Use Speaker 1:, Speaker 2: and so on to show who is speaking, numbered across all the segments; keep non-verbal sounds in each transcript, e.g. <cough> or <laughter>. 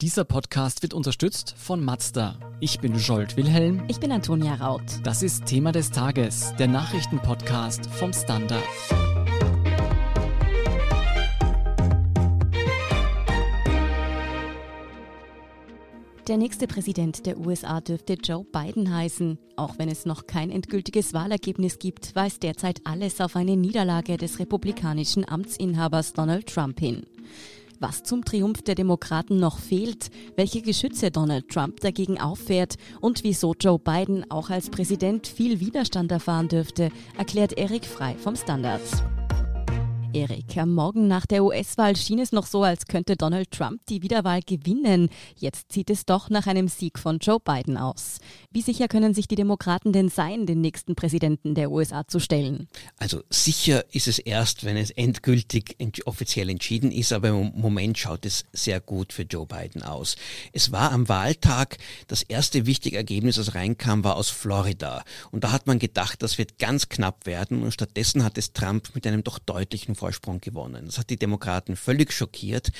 Speaker 1: Dieser Podcast wird unterstützt von Mazda. Ich bin Jolt Wilhelm.
Speaker 2: Ich bin Antonia Raut.
Speaker 1: Das ist Thema des Tages, der Nachrichtenpodcast vom Standard.
Speaker 2: Der nächste Präsident der USA dürfte Joe Biden heißen. Auch wenn es noch kein endgültiges Wahlergebnis gibt, weist derzeit alles auf eine Niederlage des republikanischen Amtsinhabers Donald Trump hin was zum Triumph der Demokraten noch fehlt, welche Geschütze Donald Trump dagegen auffährt und wieso Joe Biden auch als Präsident viel Widerstand erfahren dürfte, erklärt Eric Frei vom Standard. Erik, am Morgen nach der US-Wahl schien es noch so, als könnte Donald Trump die Wiederwahl gewinnen. Jetzt sieht es doch nach einem Sieg von Joe Biden aus. Wie sicher können sich die Demokraten denn sein, den nächsten Präsidenten der USA zu stellen?
Speaker 3: Also sicher ist es erst, wenn es endgültig offiziell entschieden ist, aber im Moment schaut es sehr gut für Joe Biden aus. Es war am Wahltag das erste wichtige Ergebnis, das reinkam, war aus Florida. Und da hat man gedacht, das wird ganz knapp werden und stattdessen hat es Trump mit einem doch deutlichen Vorsprung gewonnen. Das hat die Demokraten völlig schockiert.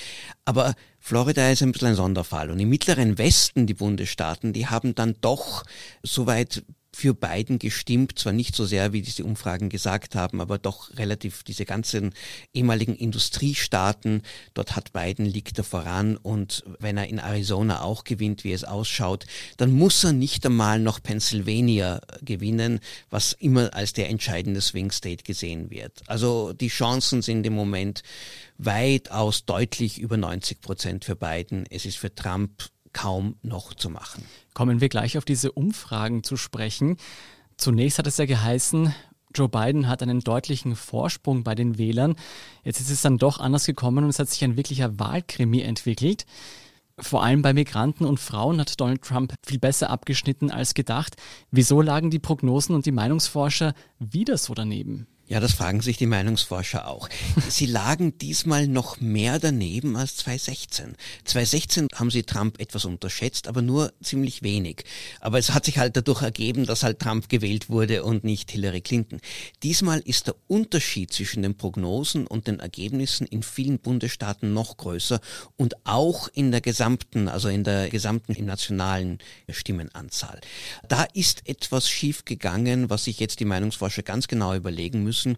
Speaker 3: Aber Florida ist ein bisschen ein Sonderfall. Und im mittleren Westen, die Bundesstaaten, die haben dann doch soweit für Biden gestimmt, zwar nicht so sehr, wie diese Umfragen gesagt haben, aber doch relativ diese ganzen ehemaligen Industriestaaten, dort hat Biden liegt er voran und wenn er in Arizona auch gewinnt, wie es ausschaut, dann muss er nicht einmal noch Pennsylvania gewinnen, was immer als der entscheidende Swing State gesehen wird. Also die Chancen sind im Moment weitaus deutlich über 90 Prozent für Biden. Es ist für Trump kaum noch zu machen.
Speaker 1: Kommen wir gleich auf diese Umfragen zu sprechen. Zunächst hat es ja geheißen, Joe Biden hat einen deutlichen Vorsprung bei den Wählern. Jetzt ist es dann doch anders gekommen und es hat sich ein wirklicher Wahlkrimi entwickelt. Vor allem bei Migranten und Frauen hat Donald Trump viel besser abgeschnitten als gedacht. Wieso lagen die Prognosen und die Meinungsforscher wieder so daneben?
Speaker 3: Ja, das fragen sich die Meinungsforscher auch. <laughs> Sie lagen diesmal noch mehr daneben als 2016. 2016 haben sie Trump etwas unterschätzt, aber nur ziemlich wenig. Aber es hat sich halt dadurch ergeben, dass halt Trump gewählt wurde und nicht Hillary Clinton. Diesmal ist der Unterschied zwischen den Prognosen und den Ergebnissen in vielen Bundesstaaten noch größer und auch in der gesamten, also in der gesamten nationalen Stimmenanzahl. Da ist etwas schief gegangen, was sich jetzt die Meinungsforscher ganz genau überlegen müssen müssen,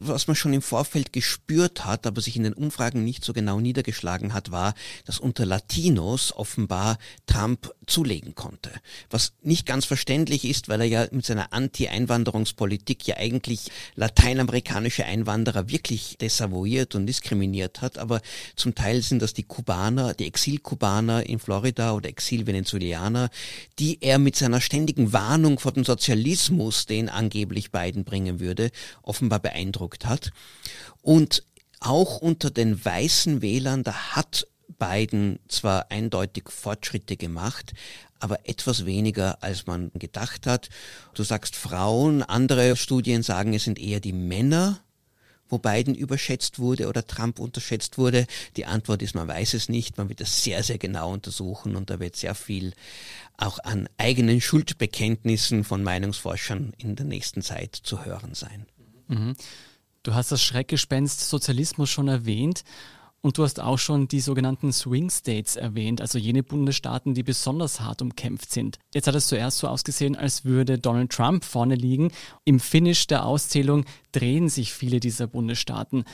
Speaker 3: was man schon im Vorfeld gespürt hat, aber sich in den Umfragen nicht so genau niedergeschlagen hat, war, dass unter Latinos offenbar Trump zulegen konnte. Was nicht ganz verständlich ist, weil er ja mit seiner Anti-Einwanderungspolitik ja eigentlich lateinamerikanische Einwanderer wirklich desavouiert und diskriminiert hat, aber zum Teil sind das die Kubaner, die Exilkubaner in Florida oder Exil-Venezuelaner, die er mit seiner ständigen Warnung vor dem Sozialismus, den angeblich Biden bringen würde, offenbar beeindruckt hat. Und auch unter den weißen Wählern, da hat Biden zwar eindeutig Fortschritte gemacht, aber etwas weniger, als man gedacht hat. Du sagst Frauen, andere Studien sagen, es sind eher die Männer, wo Biden überschätzt wurde oder Trump unterschätzt wurde. Die Antwort ist, man weiß es nicht. Man wird das sehr, sehr genau untersuchen und da wird sehr viel auch an eigenen Schuldbekenntnissen von Meinungsforschern in der nächsten Zeit zu hören sein.
Speaker 1: Mhm. Du hast das Schreckgespenst Sozialismus schon erwähnt und du hast auch schon die sogenannten Swing States erwähnt, also jene Bundesstaaten, die besonders hart umkämpft sind. Jetzt hat es zuerst so ausgesehen, als würde Donald Trump vorne liegen. Im Finish der Auszählung drehen sich viele dieser Bundesstaaten.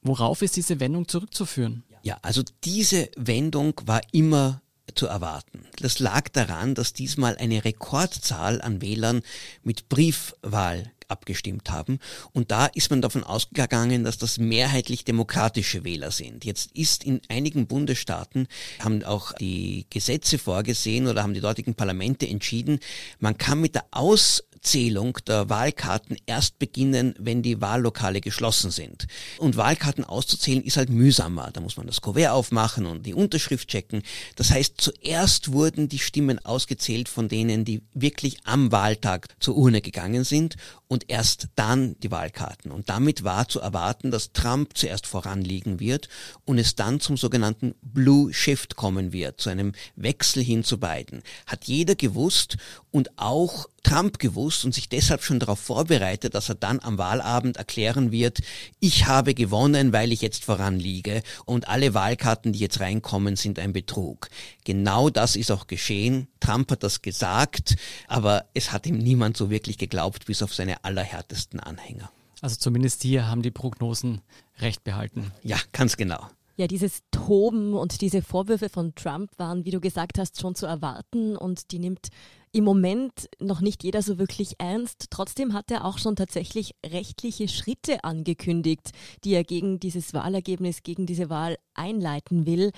Speaker 1: Worauf ist diese Wendung zurückzuführen?
Speaker 3: Ja, also diese Wendung war immer zu erwarten. Das lag daran, dass diesmal eine Rekordzahl an Wählern mit Briefwahl abgestimmt haben. Und da ist man davon ausgegangen, dass das mehrheitlich demokratische Wähler sind. Jetzt ist in einigen Bundesstaaten, haben auch die Gesetze vorgesehen oder haben die dortigen Parlamente entschieden, man kann mit der Aus Auszählung der Wahlkarten erst beginnen, wenn die Wahllokale geschlossen sind. Und Wahlkarten auszuzählen ist halt mühsamer. Da muss man das Kuvert aufmachen und die Unterschrift checken. Das heißt, zuerst wurden die Stimmen ausgezählt von denen, die wirklich am Wahltag zur Urne gegangen sind. Und und erst dann die Wahlkarten. Und damit war zu erwarten, dass Trump zuerst voranliegen wird und es dann zum sogenannten Blue Shift kommen wird, zu einem Wechsel hin zu beiden. Hat jeder gewusst und auch Trump gewusst und sich deshalb schon darauf vorbereitet, dass er dann am Wahlabend erklären wird, ich habe gewonnen, weil ich jetzt voranliege und alle Wahlkarten, die jetzt reinkommen, sind ein Betrug. Genau das ist auch geschehen. Trump hat das gesagt, aber es hat ihm niemand so wirklich geglaubt, bis auf seine allerhärtesten Anhänger.
Speaker 1: Also zumindest hier haben die Prognosen recht behalten.
Speaker 3: Ja, ganz genau.
Speaker 2: Ja, dieses Toben und diese Vorwürfe von Trump waren, wie du gesagt hast, schon zu erwarten und die nimmt im Moment noch nicht jeder so wirklich ernst. Trotzdem hat er auch schon tatsächlich rechtliche Schritte angekündigt, die er gegen dieses Wahlergebnis, gegen diese Wahl einleiten will.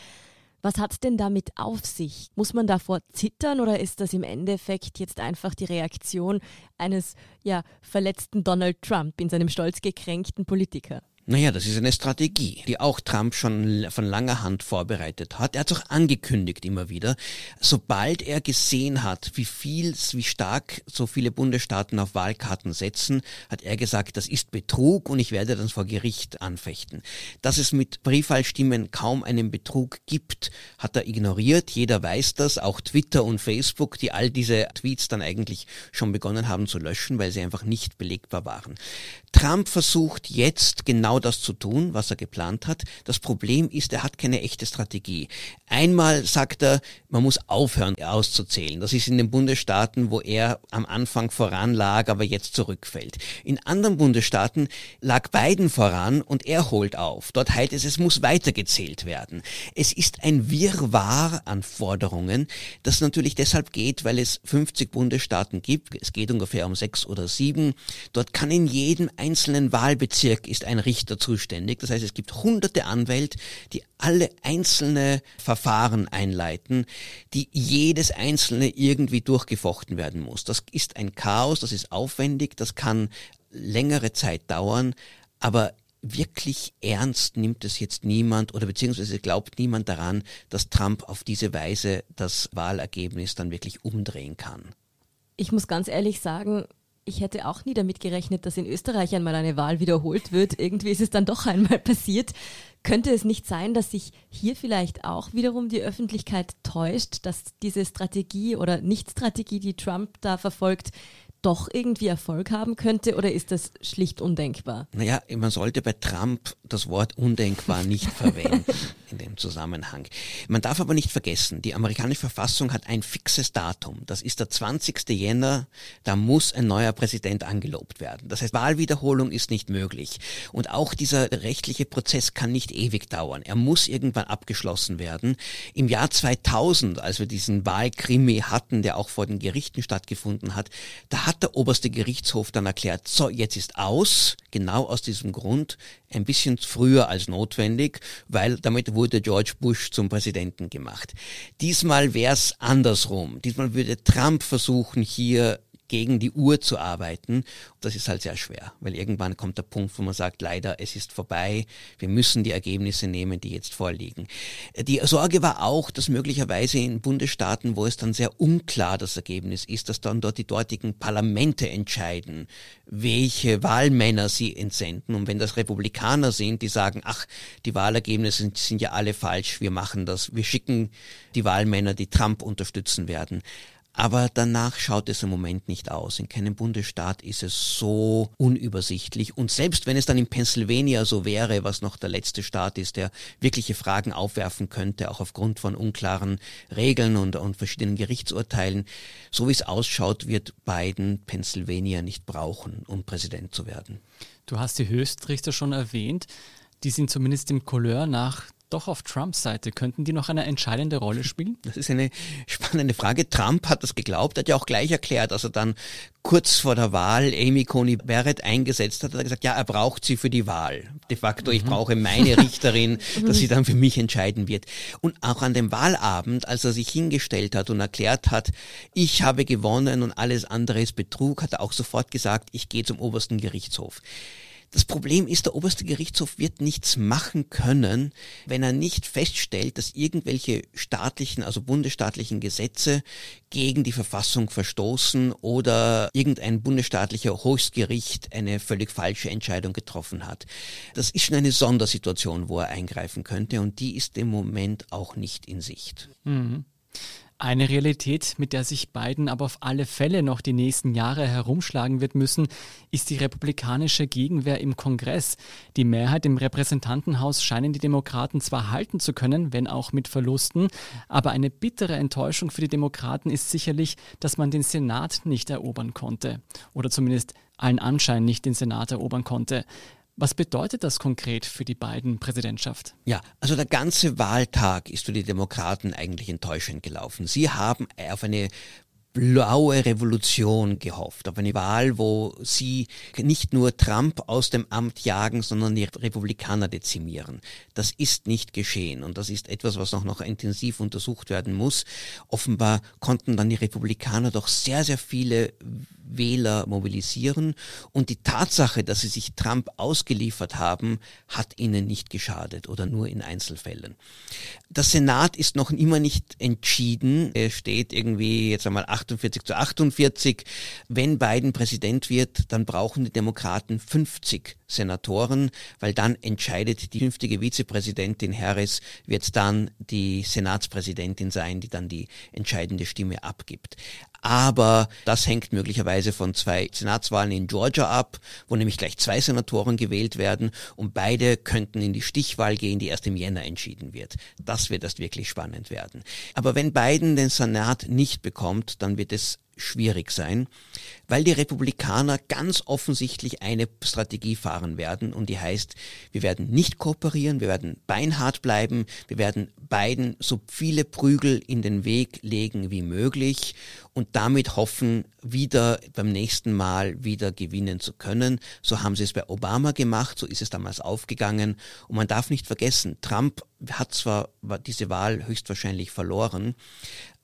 Speaker 2: Was hat es denn damit auf sich? Muss man davor zittern oder ist das im Endeffekt jetzt einfach die Reaktion eines ja, verletzten Donald Trump in seinem stolz gekränkten Politiker?
Speaker 3: Naja, das ist eine Strategie, die auch Trump schon von langer Hand vorbereitet hat. Er hat es auch angekündigt immer wieder. Sobald er gesehen hat, wie viel, wie stark so viele Bundesstaaten auf Wahlkarten setzen, hat er gesagt, das ist Betrug und ich werde das vor Gericht anfechten. Dass es mit Briefwahlstimmen kaum einen Betrug gibt, hat er ignoriert. Jeder weiß das, auch Twitter und Facebook, die all diese Tweets dann eigentlich schon begonnen haben zu löschen, weil sie einfach nicht belegbar waren. Trump versucht jetzt genau das zu tun, was er geplant hat. Das Problem ist, er hat keine echte Strategie. Einmal sagt er, man muss aufhören auszuzählen. Das ist in den Bundesstaaten, wo er am Anfang voran lag, aber jetzt zurückfällt. In anderen Bundesstaaten lag Biden voran und er holt auf. Dort heißt es, es muss weitergezählt werden. Es ist ein Wirrwarr an Forderungen, das natürlich deshalb geht, weil es 50 Bundesstaaten gibt. Es geht ungefähr um sechs oder sieben. Dort kann in jedem einzelnen Wahlbezirk ist ein Richter zuständig. Das heißt, es gibt hunderte Anwälte, die alle einzelne Verfahren einleiten, die jedes einzelne irgendwie durchgefochten werden muss. Das ist ein Chaos, das ist aufwendig, das kann längere Zeit dauern, aber wirklich ernst nimmt es jetzt niemand oder beziehungsweise glaubt niemand daran, dass Trump auf diese Weise das Wahlergebnis dann wirklich umdrehen kann.
Speaker 2: Ich muss ganz ehrlich sagen, ich hätte auch nie damit gerechnet, dass in Österreich einmal eine Wahl wiederholt wird. Irgendwie ist es dann doch einmal passiert. Könnte es nicht sein, dass sich hier vielleicht auch wiederum die Öffentlichkeit täuscht, dass diese Strategie oder Nicht-Strategie, die Trump da verfolgt, doch irgendwie Erfolg haben könnte oder ist das schlicht undenkbar?
Speaker 3: Naja, man sollte bei Trump das Wort undenkbar nicht <laughs> verwenden in dem Zusammenhang. Man darf aber nicht vergessen, die amerikanische Verfassung hat ein fixes Datum. Das ist der 20. Jänner. Da muss ein neuer Präsident angelobt werden. Das heißt, Wahlwiederholung ist nicht möglich. Und auch dieser rechtliche Prozess kann nicht ewig dauern. Er muss irgendwann abgeschlossen werden. Im Jahr 2000, als wir diesen Wahlkrimi hatten, der auch vor den Gerichten stattgefunden hat, da hat hat der oberste Gerichtshof dann erklärt, so, jetzt ist aus, genau aus diesem Grund, ein bisschen früher als notwendig, weil damit wurde George Bush zum Präsidenten gemacht. Diesmal wäre es andersrum. Diesmal würde Trump versuchen, hier gegen die Uhr zu arbeiten. Das ist halt sehr schwer, weil irgendwann kommt der Punkt, wo man sagt, leider, es ist vorbei, wir müssen die Ergebnisse nehmen, die jetzt vorliegen. Die Sorge war auch, dass möglicherweise in Bundesstaaten, wo es dann sehr unklar das Ergebnis ist, dass dann dort die dortigen Parlamente entscheiden, welche Wahlmänner sie entsenden. Und wenn das Republikaner sind, die sagen, ach, die Wahlergebnisse sind, sind ja alle falsch, wir machen das, wir schicken die Wahlmänner, die Trump unterstützen werden, aber danach schaut es im Moment nicht aus. In keinem Bundesstaat ist es so unübersichtlich. Und selbst wenn es dann in Pennsylvania so wäre, was noch der letzte Staat ist, der wirkliche Fragen aufwerfen könnte, auch aufgrund von unklaren Regeln und, und verschiedenen Gerichtsurteilen, so wie es ausschaut, wird Biden Pennsylvania nicht brauchen, um Präsident zu werden.
Speaker 1: Du hast die Höchstrichter schon erwähnt. Die sind zumindest im Couleur nach doch auf Trumps Seite. Könnten die noch eine entscheidende Rolle spielen?
Speaker 3: Das ist eine spannende Frage. Trump hat das geglaubt, hat ja auch gleich erklärt, dass er dann kurz vor der Wahl Amy Coney Barrett eingesetzt hat, hat er gesagt, ja, er braucht sie für die Wahl. De facto, ich mhm. brauche meine <laughs> Richterin, dass sie dann für mich entscheiden wird. Und auch an dem Wahlabend, als er sich hingestellt hat und erklärt hat, ich habe gewonnen und alles andere ist Betrug, hat er auch sofort gesagt, ich gehe zum obersten Gerichtshof. Das Problem ist, der oberste Gerichtshof wird nichts machen können, wenn er nicht feststellt, dass irgendwelche staatlichen, also bundesstaatlichen Gesetze gegen die Verfassung verstoßen oder irgendein bundesstaatlicher Höchstgericht eine völlig falsche Entscheidung getroffen hat. Das ist schon eine Sondersituation, wo er eingreifen könnte und die ist im Moment auch nicht in Sicht.
Speaker 1: Mhm. Eine Realität, mit der sich Biden aber auf alle Fälle noch die nächsten Jahre herumschlagen wird müssen, ist die republikanische Gegenwehr im Kongress. Die Mehrheit im Repräsentantenhaus scheinen die Demokraten zwar halten zu können, wenn auch mit Verlusten, aber eine bittere Enttäuschung für die Demokraten ist sicherlich, dass man den Senat nicht erobern konnte. Oder zumindest allen Anschein nicht den Senat erobern konnte. Was bedeutet das konkret für die beiden Präsidentschaft?
Speaker 3: Ja, also der ganze Wahltag ist für die Demokraten eigentlich enttäuschend gelaufen. Sie haben auf eine blaue Revolution gehofft, auf eine Wahl, wo sie nicht nur Trump aus dem Amt jagen, sondern die Republikaner dezimieren. Das ist nicht geschehen und das ist etwas, was auch noch intensiv untersucht werden muss. Offenbar konnten dann die Republikaner doch sehr, sehr viele Wähler mobilisieren und die Tatsache, dass sie sich Trump ausgeliefert haben, hat ihnen nicht geschadet oder nur in Einzelfällen. Der Senat ist noch immer nicht entschieden. Er steht irgendwie jetzt einmal 48 zu 48. Wenn Biden Präsident wird, dann brauchen die Demokraten 50 Senatoren, weil dann entscheidet die künftige Vizepräsidentin Harris, wird dann die Senatspräsidentin sein, die dann die entscheidende Stimme abgibt. Aber das hängt möglicherweise von zwei Senatswahlen in Georgia ab, wo nämlich gleich zwei Senatoren gewählt werden und beide könnten in die Stichwahl gehen, die erst im Jänner entschieden wird. Das wird erst wirklich spannend werden. Aber wenn Biden den Senat nicht bekommt, dann wird es schwierig sein, weil die Republikaner ganz offensichtlich eine Strategie fahren werden und die heißt, wir werden nicht kooperieren, wir werden beinhart bleiben, wir werden beiden so viele Prügel in den Weg legen wie möglich und damit hoffen, wieder beim nächsten Mal wieder gewinnen zu können. So haben sie es bei Obama gemacht, so ist es damals aufgegangen und man darf nicht vergessen, Trump hat zwar diese Wahl höchstwahrscheinlich verloren,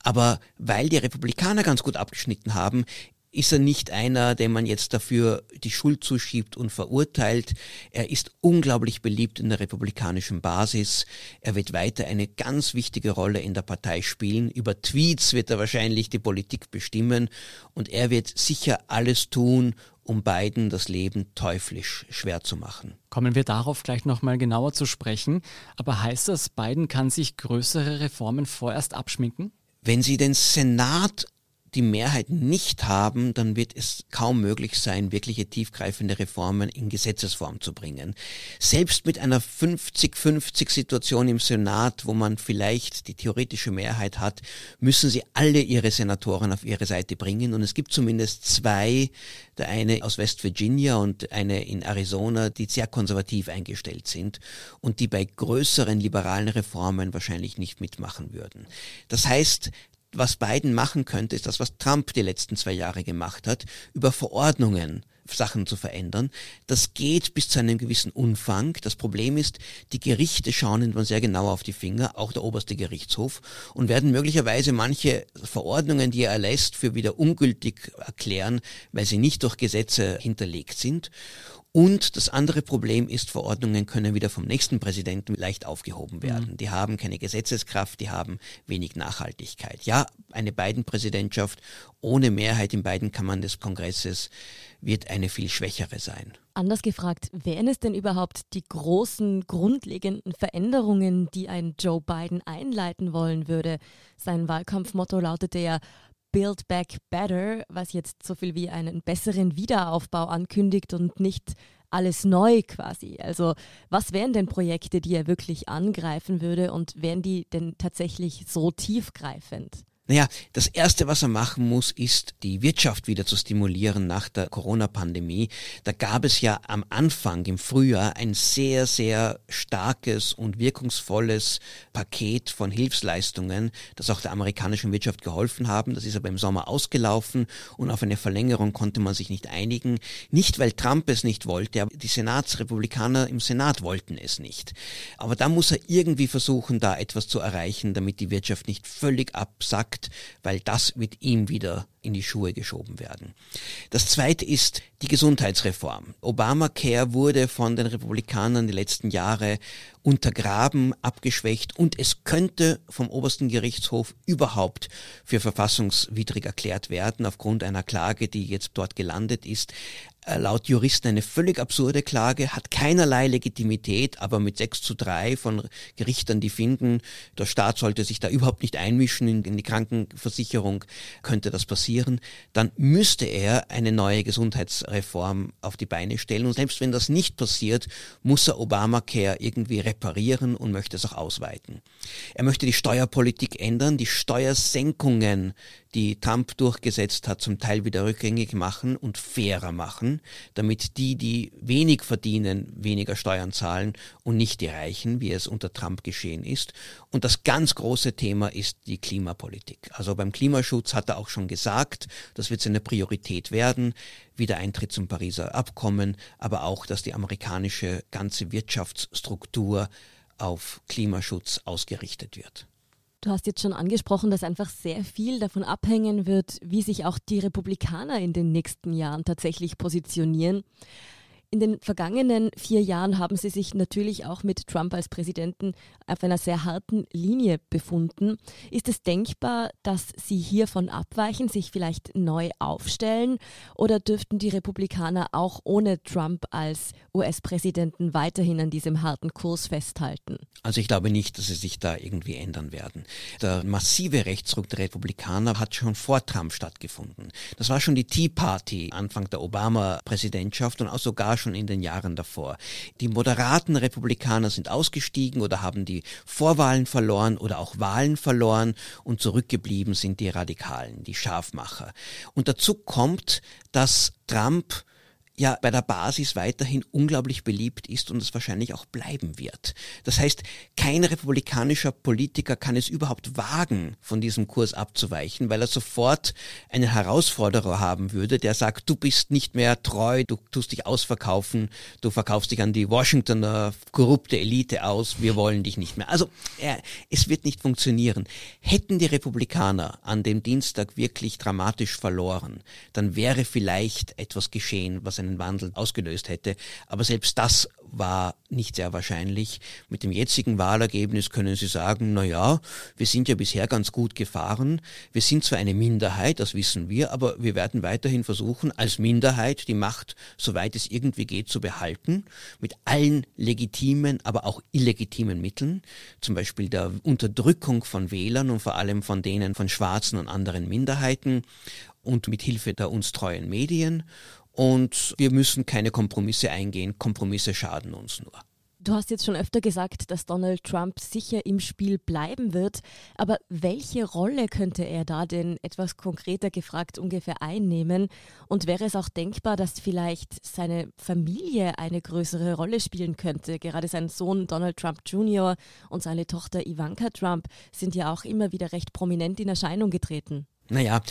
Speaker 3: aber weil die Republikaner ganz gut abgeschnitten haben, ist er nicht einer, dem man jetzt dafür die Schuld zuschiebt und verurteilt. Er ist unglaublich beliebt in der republikanischen Basis. Er wird weiter eine ganz wichtige Rolle in der Partei spielen. Über Tweets wird er wahrscheinlich die Politik bestimmen und er wird sicher alles tun, um Biden das Leben teuflisch schwer zu machen.
Speaker 1: Kommen wir darauf gleich nochmal genauer zu sprechen. Aber heißt das, Biden kann sich größere Reformen vorerst abschminken?
Speaker 3: Wenn Sie den Senat die Mehrheit nicht haben, dann wird es kaum möglich sein, wirkliche tiefgreifende Reformen in Gesetzesform zu bringen. Selbst mit einer 50-50 Situation im Senat, wo man vielleicht die theoretische Mehrheit hat, müssen sie alle ihre Senatoren auf ihre Seite bringen. Und es gibt zumindest zwei, der eine aus West Virginia und eine in Arizona, die sehr konservativ eingestellt sind und die bei größeren liberalen Reformen wahrscheinlich nicht mitmachen würden. Das heißt, was Biden machen könnte, ist das, was Trump die letzten zwei Jahre gemacht hat, über Verordnungen Sachen zu verändern. Das geht bis zu einem gewissen Umfang. Das Problem ist, die Gerichte schauen immer sehr genau auf die Finger, auch der oberste Gerichtshof, und werden möglicherweise manche Verordnungen, die er erlässt, für wieder ungültig erklären, weil sie nicht durch Gesetze hinterlegt sind. Und das andere Problem ist, Verordnungen können wieder vom nächsten Präsidenten leicht aufgehoben mhm. werden. Mhm. Die haben keine Gesetzeskraft, die haben wenig Nachhaltigkeit. Ja, eine Biden-Präsidentschaft ohne Mehrheit in beiden Kammern des Kongresses wird eine viel schwächere sein.
Speaker 2: Anders gefragt, wären es denn überhaupt die großen, grundlegenden Veränderungen, die ein Joe Biden einleiten wollen würde? Sein Wahlkampfmotto lautete ja Build Back Better, was jetzt so viel wie einen besseren Wiederaufbau ankündigt und nicht alles neu quasi. Also was wären denn Projekte, die er wirklich angreifen würde und wären die denn tatsächlich so tiefgreifend?
Speaker 3: Naja, das Erste, was er machen muss, ist, die Wirtschaft wieder zu stimulieren nach der Corona-Pandemie. Da gab es ja am Anfang, im Frühjahr, ein sehr, sehr starkes und wirkungsvolles Paket von Hilfsleistungen, das auch der amerikanischen Wirtschaft geholfen haben. Das ist aber im Sommer ausgelaufen und auf eine Verlängerung konnte man sich nicht einigen. Nicht, weil Trump es nicht wollte, aber die Senatsrepublikaner im Senat wollten es nicht. Aber da muss er irgendwie versuchen, da etwas zu erreichen, damit die Wirtschaft nicht völlig absackt weil das wird ihm wieder in die Schuhe geschoben werden. Das zweite ist die Gesundheitsreform. Obamacare wurde von den Republikanern die letzten Jahre untergraben, abgeschwächt und es könnte vom obersten Gerichtshof überhaupt für verfassungswidrig erklärt werden aufgrund einer Klage, die jetzt dort gelandet ist. Äh, laut Juristen eine völlig absurde Klage, hat keinerlei Legitimität, aber mit 6 zu 3 von Gerichtern, die finden, der Staat sollte sich da überhaupt nicht einmischen in, in die Krankenversicherung, könnte das passieren, dann müsste er eine neue Gesundheitsreform auf die Beine stellen. Und selbst wenn das nicht passiert, muss er Obamacare irgendwie reparieren und möchte es auch ausweiten. Er möchte die Steuerpolitik ändern, die Steuersenkungen die Trump durchgesetzt hat, zum Teil wieder rückgängig machen und fairer machen, damit die, die wenig verdienen, weniger Steuern zahlen und nicht die Reichen, wie es unter Trump geschehen ist. Und das ganz große Thema ist die Klimapolitik. Also beim Klimaschutz hat er auch schon gesagt, das wird seine Priorität werden, wie der Eintritt zum Pariser Abkommen, aber auch, dass die amerikanische ganze Wirtschaftsstruktur auf Klimaschutz ausgerichtet wird.
Speaker 2: Du hast jetzt schon angesprochen, dass einfach sehr viel davon abhängen wird, wie sich auch die Republikaner in den nächsten Jahren tatsächlich positionieren. In den vergangenen vier Jahren haben sie sich natürlich auch mit Trump als Präsidenten auf einer sehr harten Linie befunden. Ist es denkbar, dass sie hiervon abweichen, sich vielleicht neu aufstellen? Oder dürften die Republikaner auch ohne Trump als US-Präsidenten weiterhin an diesem harten Kurs festhalten?
Speaker 3: Also ich glaube nicht, dass sie sich da irgendwie ändern werden. Der massive Rechtsruck der Republikaner hat schon vor Trump stattgefunden. Das war schon die Tea Party Anfang der Obama-Präsidentschaft und auch sogar schon in den Jahren davor. Die moderaten Republikaner sind ausgestiegen oder haben die Vorwahlen verloren oder auch Wahlen verloren und zurückgeblieben sind die Radikalen, die Scharfmacher. Und dazu kommt, dass Trump ja bei der Basis weiterhin unglaublich beliebt ist und es wahrscheinlich auch bleiben wird. Das heißt, kein republikanischer Politiker kann es überhaupt wagen, von diesem Kurs abzuweichen, weil er sofort einen Herausforderer haben würde, der sagt, du bist nicht mehr treu, du tust dich ausverkaufen, du verkaufst dich an die Washingtoner korrupte Elite aus, wir wollen dich nicht mehr. Also äh, es wird nicht funktionieren. Hätten die Republikaner an dem Dienstag wirklich dramatisch verloren, dann wäre vielleicht etwas geschehen, was einen Wandel ausgelöst hätte. Aber selbst das war nicht sehr wahrscheinlich. Mit dem jetzigen Wahlergebnis können Sie sagen, na ja, wir sind ja bisher ganz gut gefahren. Wir sind zwar eine Minderheit, das wissen wir, aber wir werden weiterhin versuchen, als Minderheit die Macht, soweit es irgendwie geht, zu behalten, mit allen legitimen, aber auch illegitimen Mitteln, zum Beispiel der Unterdrückung von Wählern und vor allem von denen von Schwarzen und anderen Minderheiten und mit Hilfe der uns treuen Medien und wir müssen keine Kompromisse eingehen. Kompromisse schaden uns nur.
Speaker 2: Du hast jetzt schon öfter gesagt, dass Donald Trump sicher im Spiel bleiben wird. Aber welche Rolle könnte er da denn etwas konkreter gefragt ungefähr einnehmen? Und wäre es auch denkbar, dass vielleicht seine Familie eine größere Rolle spielen könnte? Gerade sein Sohn Donald Trump Jr. und seine Tochter Ivanka Trump sind ja auch immer wieder recht prominent in Erscheinung getreten.
Speaker 3: Naja,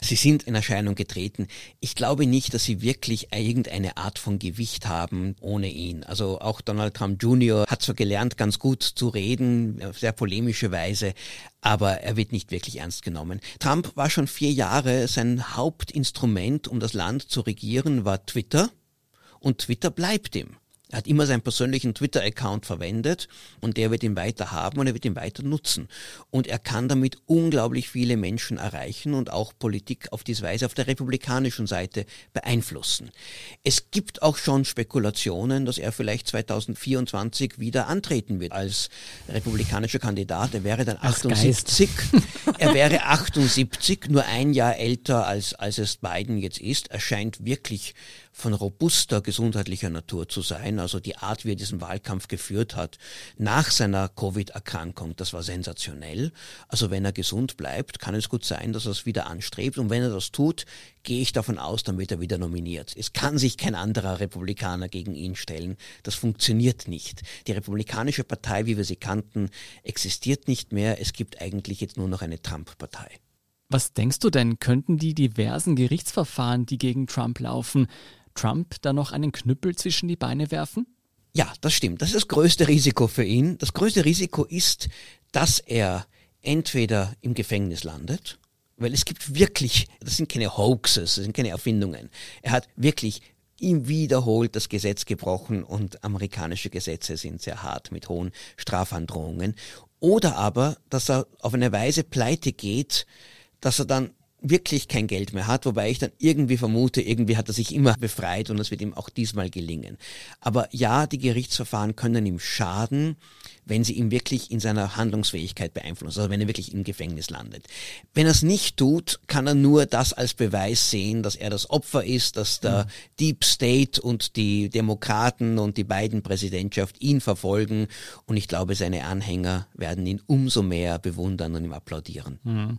Speaker 3: sie sind in Erscheinung getreten. Ich glaube nicht, dass sie wirklich irgendeine Art von Gewicht haben ohne ihn. Also auch Donald Trump Jr. hat zwar gelernt, ganz gut zu reden, auf sehr polemische Weise, aber er wird nicht wirklich ernst genommen. Trump war schon vier Jahre, sein Hauptinstrument, um das Land zu regieren, war Twitter. Und Twitter bleibt ihm. Er hat immer seinen persönlichen Twitter-Account verwendet und der wird ihn weiter haben und er wird ihn weiter nutzen. Und er kann damit unglaublich viele Menschen erreichen und auch Politik auf diese Weise auf der republikanischen Seite beeinflussen. Es gibt auch schon Spekulationen, dass er vielleicht 2024 wieder antreten wird als republikanischer Kandidat. Er wäre dann 78. er wäre 78, nur ein Jahr älter als, als es Biden jetzt ist. Er scheint wirklich von robuster gesundheitlicher Natur zu sein. Also die Art, wie er diesen Wahlkampf geführt hat nach seiner Covid-Erkrankung, das war sensationell. Also wenn er gesund bleibt, kann es gut sein, dass er es wieder anstrebt. Und wenn er das tut, gehe ich davon aus, dann wird er wieder nominiert. Es kann sich kein anderer Republikaner gegen ihn stellen. Das funktioniert nicht. Die Republikanische Partei, wie wir sie kannten, existiert nicht mehr. Es gibt eigentlich jetzt nur noch eine Trump-Partei.
Speaker 1: Was denkst du denn, könnten die diversen Gerichtsverfahren, die gegen Trump laufen, Trump da noch einen Knüppel zwischen die Beine werfen?
Speaker 3: Ja, das stimmt. Das ist das größte Risiko für ihn. Das größte Risiko ist, dass er entweder im Gefängnis landet, weil es gibt wirklich, das sind keine Hoaxes, das sind keine Erfindungen. Er hat wirklich ihm wiederholt das Gesetz gebrochen und amerikanische Gesetze sind sehr hart mit hohen Strafandrohungen. Oder aber, dass er auf eine Weise pleite geht, dass er dann wirklich kein Geld mehr hat, wobei ich dann irgendwie vermute, irgendwie hat er sich immer befreit und das wird ihm auch diesmal gelingen. Aber ja, die Gerichtsverfahren können ihm schaden, wenn sie ihn wirklich in seiner Handlungsfähigkeit beeinflussen, also wenn er wirklich im Gefängnis landet. Wenn er es nicht tut, kann er nur das als Beweis sehen, dass er das Opfer ist, dass der mhm. Deep State und die Demokraten und die beiden Präsidentschaft ihn verfolgen und ich glaube, seine Anhänger werden ihn umso mehr bewundern und ihm applaudieren.
Speaker 1: Mhm.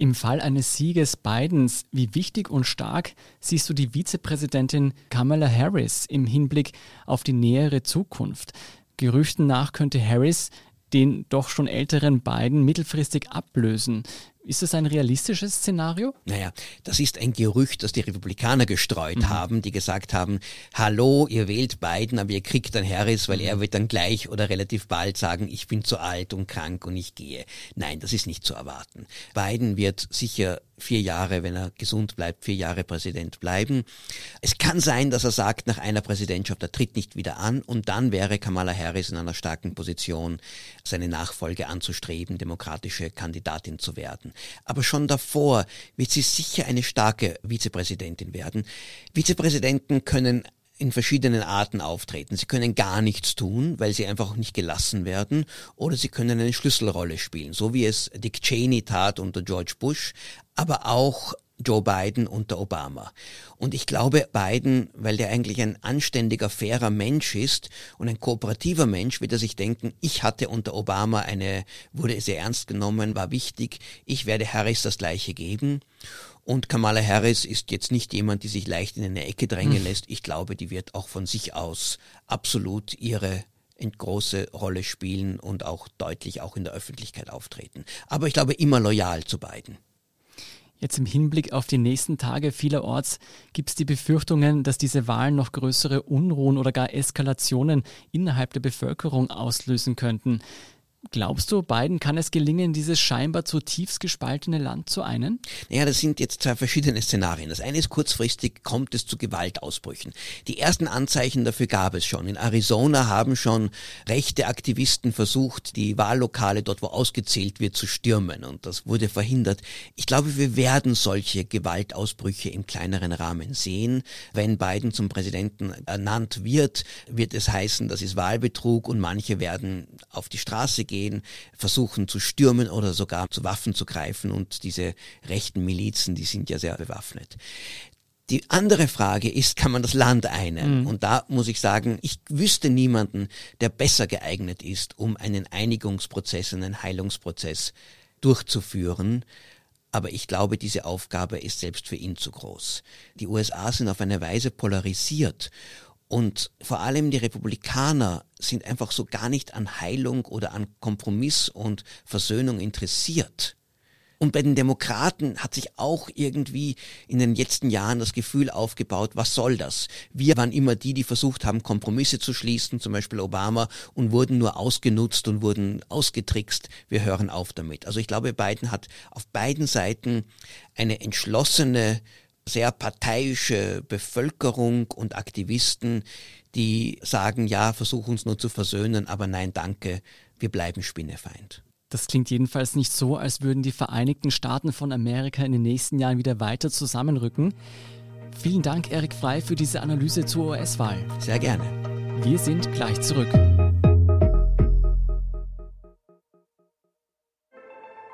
Speaker 1: Im Fall eines Sieges Bidens, wie wichtig und stark siehst du die Vizepräsidentin Kamala Harris im Hinblick auf die nähere Zukunft? Gerüchten nach könnte Harris den doch schon älteren Biden mittelfristig ablösen. Ist das ein realistisches Szenario?
Speaker 3: Naja, das ist ein Gerücht, das die Republikaner gestreut mhm. haben, die gesagt haben, hallo, ihr wählt Biden, aber ihr kriegt dann Harris, weil er mhm. wird dann gleich oder relativ bald sagen, ich bin zu alt und krank und ich gehe. Nein, das ist nicht zu erwarten. Biden wird sicher vier Jahre, wenn er gesund bleibt, vier Jahre Präsident bleiben. Es kann sein, dass er sagt, nach einer Präsidentschaft, er tritt nicht wieder an und dann wäre Kamala Harris in einer starken Position, seine Nachfolge anzustreben, demokratische Kandidatin zu werden. Aber schon davor wird sie sicher eine starke Vizepräsidentin werden. Vizepräsidenten können in verschiedenen Arten auftreten. Sie können gar nichts tun, weil sie einfach nicht gelassen werden, oder sie können eine Schlüsselrolle spielen, so wie es Dick Cheney tat unter George Bush, aber auch Joe Biden unter Obama. Und ich glaube, Biden, weil der eigentlich ein anständiger, fairer Mensch ist und ein kooperativer Mensch, wird er sich denken, ich hatte unter Obama eine, wurde sehr ernst genommen, war wichtig, ich werde Harris das gleiche geben. Und Kamala Harris ist jetzt nicht jemand, die sich leicht in eine Ecke drängen hm. lässt. Ich glaube, die wird auch von sich aus absolut ihre große Rolle spielen und auch deutlich auch in der Öffentlichkeit auftreten. Aber ich glaube immer loyal zu beiden.
Speaker 1: Jetzt im Hinblick auf die nächsten Tage vielerorts gibt es die Befürchtungen, dass diese Wahlen noch größere Unruhen oder gar Eskalationen innerhalb der Bevölkerung auslösen könnten. Glaubst du, Biden kann es gelingen, dieses scheinbar zutiefst gespaltene Land zu einen?
Speaker 3: Naja, das sind jetzt zwei verschiedene Szenarien. Das eine ist kurzfristig, kommt es zu Gewaltausbrüchen. Die ersten Anzeichen dafür gab es schon. In Arizona haben schon rechte Aktivisten versucht, die Wahllokale dort, wo ausgezählt wird, zu stürmen. Und das wurde verhindert. Ich glaube, wir werden solche Gewaltausbrüche im kleineren Rahmen sehen. Wenn Biden zum Präsidenten ernannt wird, wird es heißen, das ist Wahlbetrug und manche werden auf die Straße gehen, versuchen zu stürmen oder sogar zu Waffen zu greifen und diese rechten Milizen, die sind ja sehr bewaffnet. Die andere Frage ist, kann man das Land einen? Mhm. Und da muss ich sagen, ich wüsste niemanden, der besser geeignet ist, um einen Einigungsprozess, einen Heilungsprozess durchzuführen. Aber ich glaube, diese Aufgabe ist selbst für ihn zu groß. Die USA sind auf eine Weise polarisiert und vor allem die Republikaner sind einfach so gar nicht an Heilung oder an Kompromiss und Versöhnung interessiert. Und bei den Demokraten hat sich auch irgendwie in den letzten Jahren das Gefühl aufgebaut, was soll das? Wir waren immer die, die versucht haben, Kompromisse zu schließen, zum Beispiel Obama, und wurden nur ausgenutzt und wurden ausgetrickst. Wir hören auf damit. Also ich glaube, Biden hat auf beiden Seiten eine entschlossene sehr parteiische Bevölkerung und Aktivisten, die sagen, ja, versuch uns nur zu versöhnen, aber nein, danke, wir bleiben Spinnefeind.
Speaker 1: Das klingt jedenfalls nicht so, als würden die Vereinigten Staaten von Amerika in den nächsten Jahren wieder weiter zusammenrücken. Vielen Dank, Erik Frei, für diese Analyse zur US-Wahl.
Speaker 3: Sehr gerne.
Speaker 1: Wir sind gleich zurück.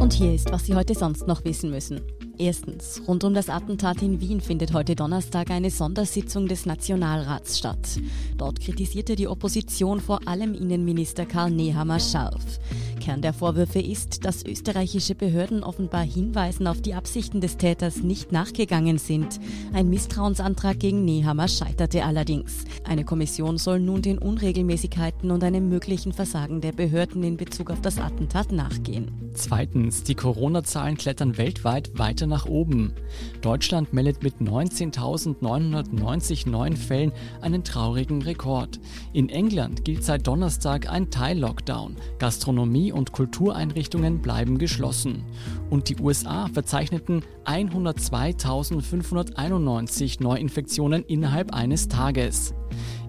Speaker 2: Und hier ist, was Sie heute sonst noch wissen müssen. Erstens, rund um das Attentat in Wien findet heute Donnerstag eine Sondersitzung des Nationalrats statt. Dort kritisierte die Opposition vor allem Innenminister Karl Nehammer scharf. Kern der Vorwürfe ist, dass österreichische Behörden offenbar Hinweisen auf die Absichten des Täters nicht nachgegangen sind. Ein Misstrauensantrag gegen Nehammer scheiterte allerdings. Eine Kommission soll nun den Unregelmäßigkeiten und einem möglichen Versagen der Behörden in Bezug auf das Attentat nachgehen.
Speaker 1: Zweitens, die Corona-Zahlen klettern weltweit weiter nach oben. Deutschland meldet mit 19.990 neuen Fällen einen traurigen Rekord. In England gilt seit Donnerstag ein Teil-Lockdown. Gastronomie und Kultureinrichtungen bleiben geschlossen. Und die USA verzeichneten 102.591 Neuinfektionen innerhalb eines Tages.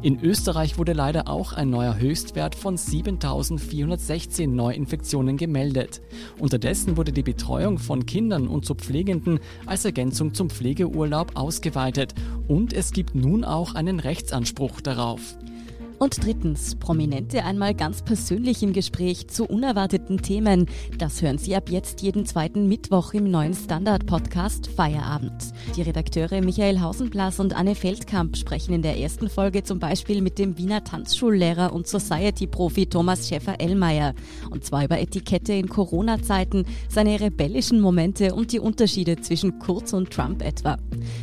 Speaker 1: In Österreich wurde leider auch ein neuer Höchstwert von 7.416 Neuinfektionen gemeldet. Unterdessen wurde die Betreuung von Kindern und zu Pflegenden als Ergänzung zum Pflegeurlaub ausgeweitet und es gibt nun auch einen Rechtsanspruch darauf.
Speaker 2: Und drittens, Prominente einmal ganz persönlich im Gespräch zu unerwarteten Themen. Das hören Sie ab jetzt jeden zweiten Mittwoch im neuen Standard-Podcast Feierabend. Die Redakteure Michael Hausenblas und Anne Feldkamp sprechen in der ersten Folge zum Beispiel mit dem Wiener Tanzschullehrer und Society-Profi Thomas Schäfer-Ellmeier. Und zwar über Etikette in Corona-Zeiten, seine rebellischen Momente und die Unterschiede zwischen Kurz und Trump etwa.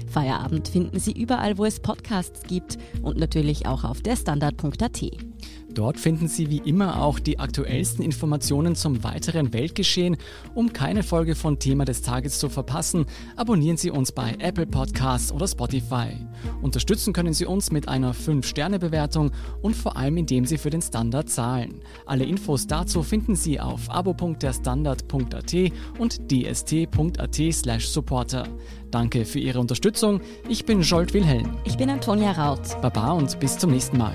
Speaker 2: Feierabend finden Sie überall, wo es Podcasts gibt und natürlich auch auf der Standard www.ftf.at.
Speaker 1: Dort finden Sie wie immer auch die aktuellsten Informationen zum weiteren Weltgeschehen. Um keine Folge von Thema des Tages zu verpassen, abonnieren Sie uns bei Apple Podcasts oder Spotify. Unterstützen können Sie uns mit einer 5-Sterne-Bewertung und vor allem indem Sie für den Standard zahlen. Alle Infos dazu finden Sie auf abo.derstandard.at und dst.at slash supporter. Danke für Ihre Unterstützung. Ich bin Jolt Wilhelm.
Speaker 2: Ich bin Antonia Raut.
Speaker 1: Baba und bis zum nächsten Mal.